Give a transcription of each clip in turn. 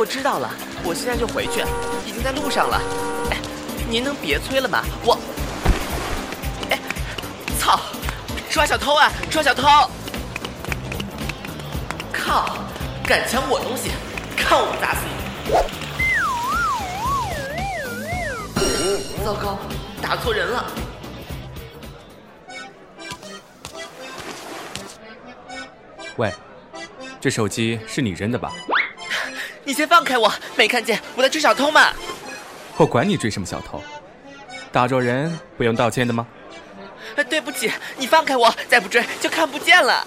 我知道了，我现在就回去，已经在路上了。哎，您能别催了吗？我，哎，操！抓小偷啊！抓小偷！靠！敢抢我东西，看我不打死你！糟糕，打错人了。喂，这手机是你扔的吧？你先放开我！没看见我在追小偷吗？我管你追什么小偷，打着人不用道歉的吗？对不起，你放开我，再不追就看不见了。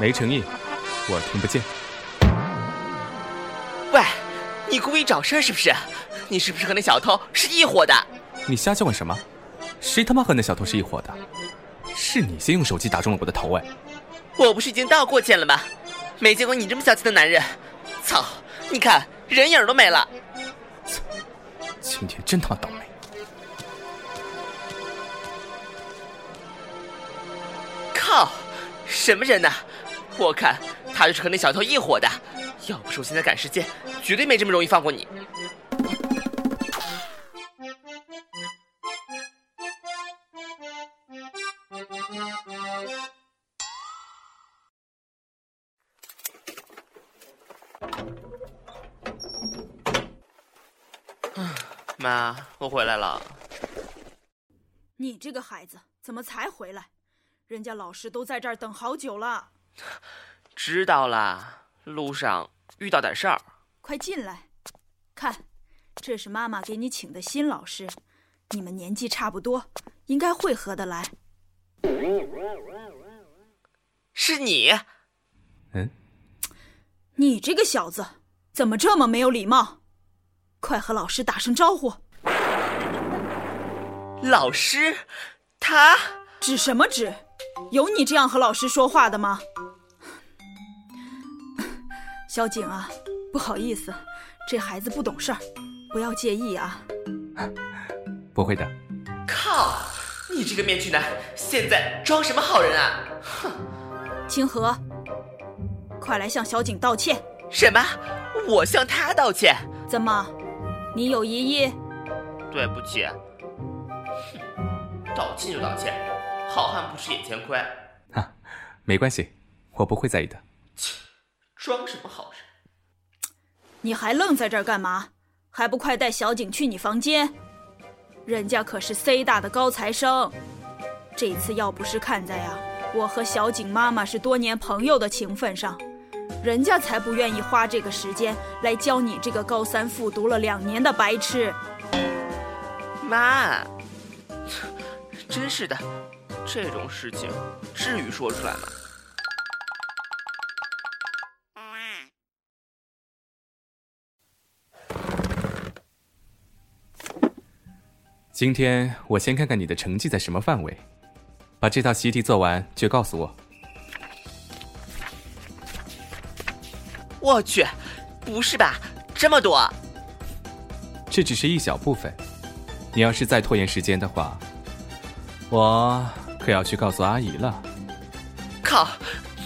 没诚意，我听不见。喂，你故意找事是不是？你是不是和那小偷是一伙的？你瞎叫唤什么？谁他妈和那小偷是一伙的？是你先用手机打中了我的头哎！我不是已经道过歉了吗？没见过你这么小气的男人。操！你看人影都没了。今天真他妈倒霉。靠！什么人呢？我看他就是和那小偷一伙的。要不是我现在赶时间，绝对没这么容易放过你。妈，我回来了。你这个孩子怎么才回来？人家老师都在这儿等好久了。知道啦，路上遇到点事儿。快进来，看，这是妈妈给你请的新老师，你们年纪差不多，应该会合得来。是你？嗯？你这个小子怎么这么没有礼貌？快和老师打声招呼。老师，他指什么指？有你这样和老师说话的吗？小景啊，不好意思，这孩子不懂事儿，不要介意啊。不会的。靠！你这个面具男，现在装什么好人啊？哼！清河，快来向小景道歉。什么？我向他道歉？怎么？你有疑议？对不起。哼，道歉就道歉。好汉不吃眼前亏，哈，没关系，我不会在意的。切，装什么好人？你还愣在这儿干嘛？还不快带小景去你房间？人家可是 C 大的高材生，这次要不是看在呀我和小景妈妈是多年朋友的情分上，人家才不愿意花这个时间来教你这个高三复读了两年的白痴。妈，真是的。这种事情至于说出来吗？今天我先看看你的成绩在什么范围，把这套习题做完就告诉我。我去，不是吧？这么多？这只是一小部分，你要是再拖延时间的话，我。可要去告诉阿姨了。靠，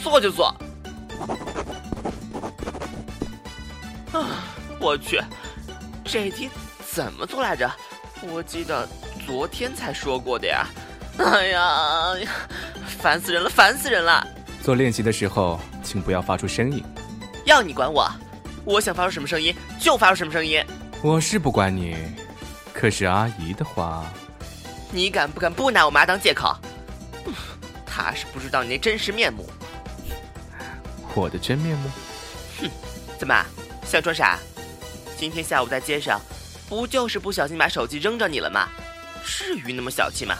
做就做。啊，我去，这题怎么做来着？我记得昨天才说过的呀。哎呀，烦死人了，烦死人了！做练习的时候，请不要发出声音。要你管我？我想发出什么声音就发出什么声音。我是不管你，可是阿姨的话，你敢不敢不拿我妈当借口？她是不知道你那真实面目。我的真面目？哼，怎么想装傻？今天下午在街上，不就是不小心把手机扔着你了吗？至于那么小气吗？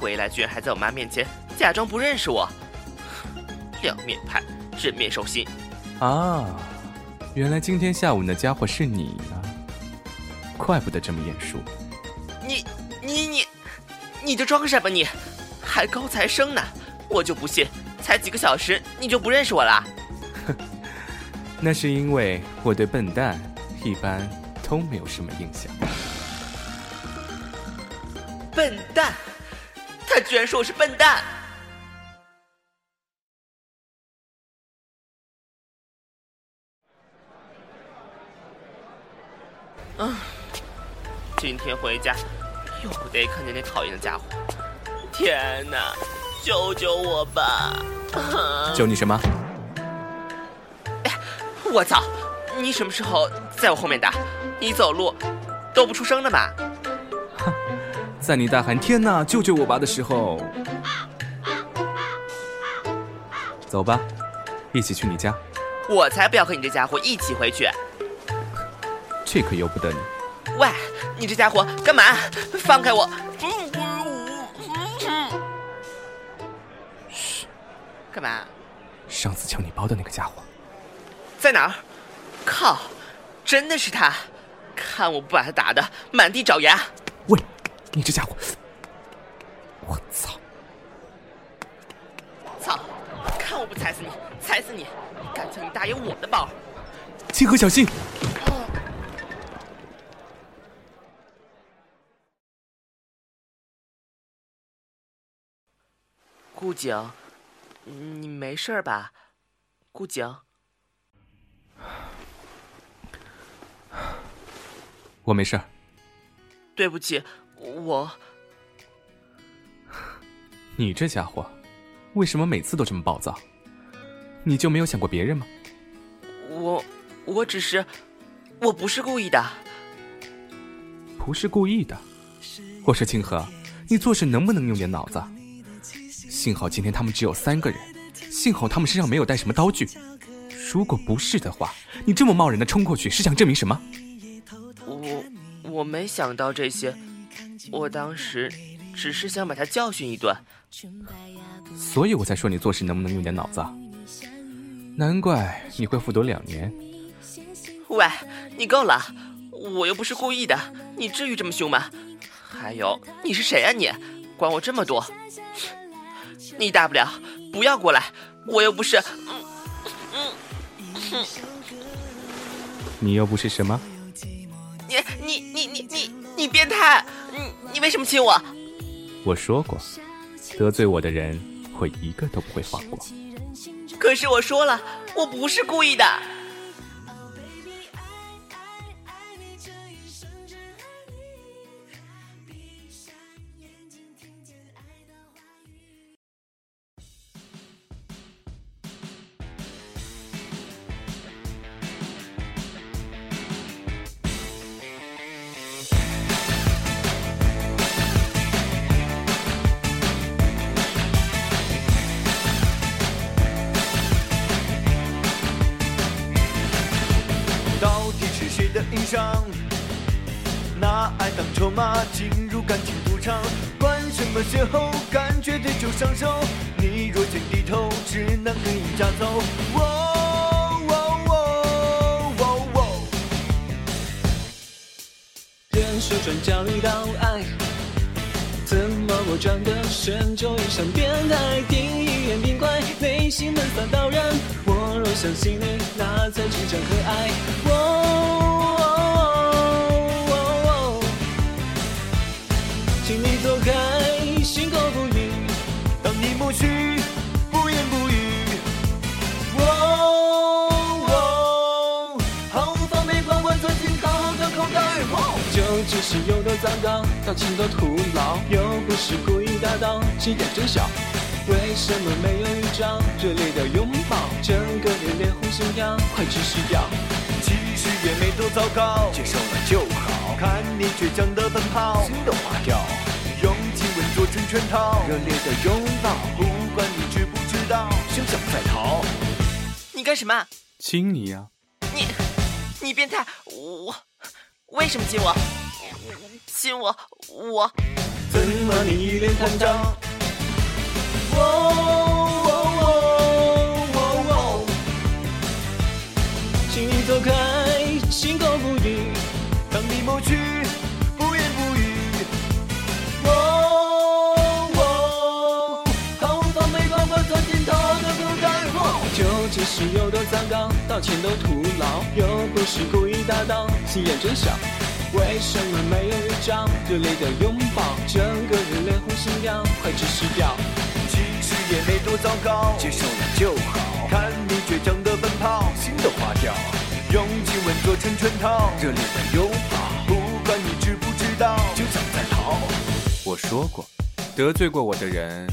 回来居然还在我妈面前假装不认识我，两面派，人面兽心。啊，原来今天下午那家伙是你啊！怪不得这么眼熟。你，你就装傻吧你还高材生呢？我就不信。才几个小时你就不认识我啦 那是因为我对笨蛋一般都没有什么印象。笨蛋？他居然说我是笨蛋？嗯今天回家。又得看见那讨厌的家伙。天哪，救救我吧！救你什么？哎，我操！你什么时候在我后面的？你走路都不出声的吧？哼，在你大喊“天哪，救救我吧”的时候，走吧，一起去你家。我才不要和你这家伙一起回去。这可由不得你。喂，你这家伙干嘛？放开我！嘘，干嘛？上次抢你包的那个家伙在哪儿？靠，真的是他！看我不把他打的满地找牙！喂，你这家伙！我操！操！看我不踩死你！踩死你！敢抢你大爷我的包！清河，小心！顾景，你没事吧？顾景，我没事。对不起，我。你这家伙，为什么每次都这么暴躁？你就没有想过别人吗？我，我只是，我不是故意的。不是故意的。我说清河，你做事能不能用点脑子？幸好今天他们只有三个人，幸好他们身上没有带什么刀具。如果不是的话，你这么贸然的冲过去是想证明什么？我我没想到这些，我当时只是想把他教训一顿。所以我才说你做事能不能用点脑子？难怪你会复读两年。喂，你够了！我又不是故意的，你至于这么凶吗？还有，你是谁啊你？管我这么多？你大不了不要过来，我又不是……嗯嗯你又不是什么？你你你你你你变态！你你为什么亲我？我说过，得罪我的人，我一个都不会放过。可是我说了，我不是故意的。拿爱当筹码进入感情赌场，管什么邂逅，感觉对就上手。你若先低头，只能跟赢家走。人说转角遇到爱，怎么我转个身就遇上变态？第一眼冰怪，内心闷骚到然。我若相信你，那才真正可爱。请你走开，心口不语，当你不去，不言不语。哦哦，毫无防备，关关钻进，好好的口袋。哦，就只是有点糟糕，感情的徒劳，又不是故意搭档，心眼真小。为什么没有一张热烈的拥抱？整个人脸红心跳，快窒息掉。其实也没多糟糕，接受了就好。看你倔强的奔跑，心都化掉。用亲吻做成圈套，热烈的拥抱，不管你知不知道，休想再逃。你干什么？亲你呀！你，你变态！我，为什么亲我？亲我，我怎么你一脸慌张？请你走开，心口不语。当你抹去，不言不语。毫无防备，光光钻进他的口袋。究竟是有多糟糕，道歉都徒劳，又不是故意打倒，心眼真小。为什么没有预兆？热烈的拥抱，整个人脸红心跳，快窒息掉。其实也没多糟糕，接受了就好。看你倔强的奔跑，心都化掉。用亲吻做成圈套，热烈的拥我说过，得罪过我的人，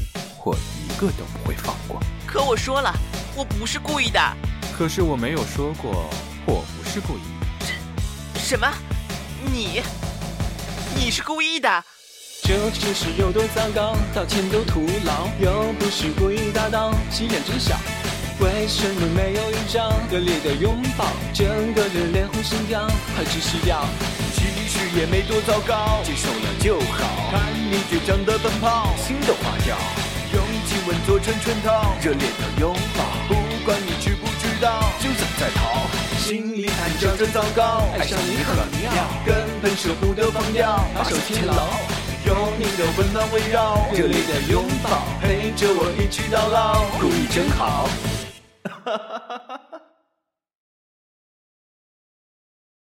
我一个都不会放过。可我说了，我不是故意的。可是我没有说过我不是故意。什么？你？你是故意的？这件事有多糟糕，道歉都徒劳，又不是故意打倒，心眼真小。为什么没有一张热烈的拥抱？整个人脸红心跳，还只是要。也没多糟糕，接受了就好。看你倔强的奔跑，心都化掉。用亲吻做成圈套，热烈的拥抱，不管你知不知道，就想再逃。心里暗叫真糟糕，爱上你很妙，根本舍不得放掉，把手牵牢。有你的温暖围绕，热烈的拥抱，陪着我一起到老，故意真好。哈哈哈哈。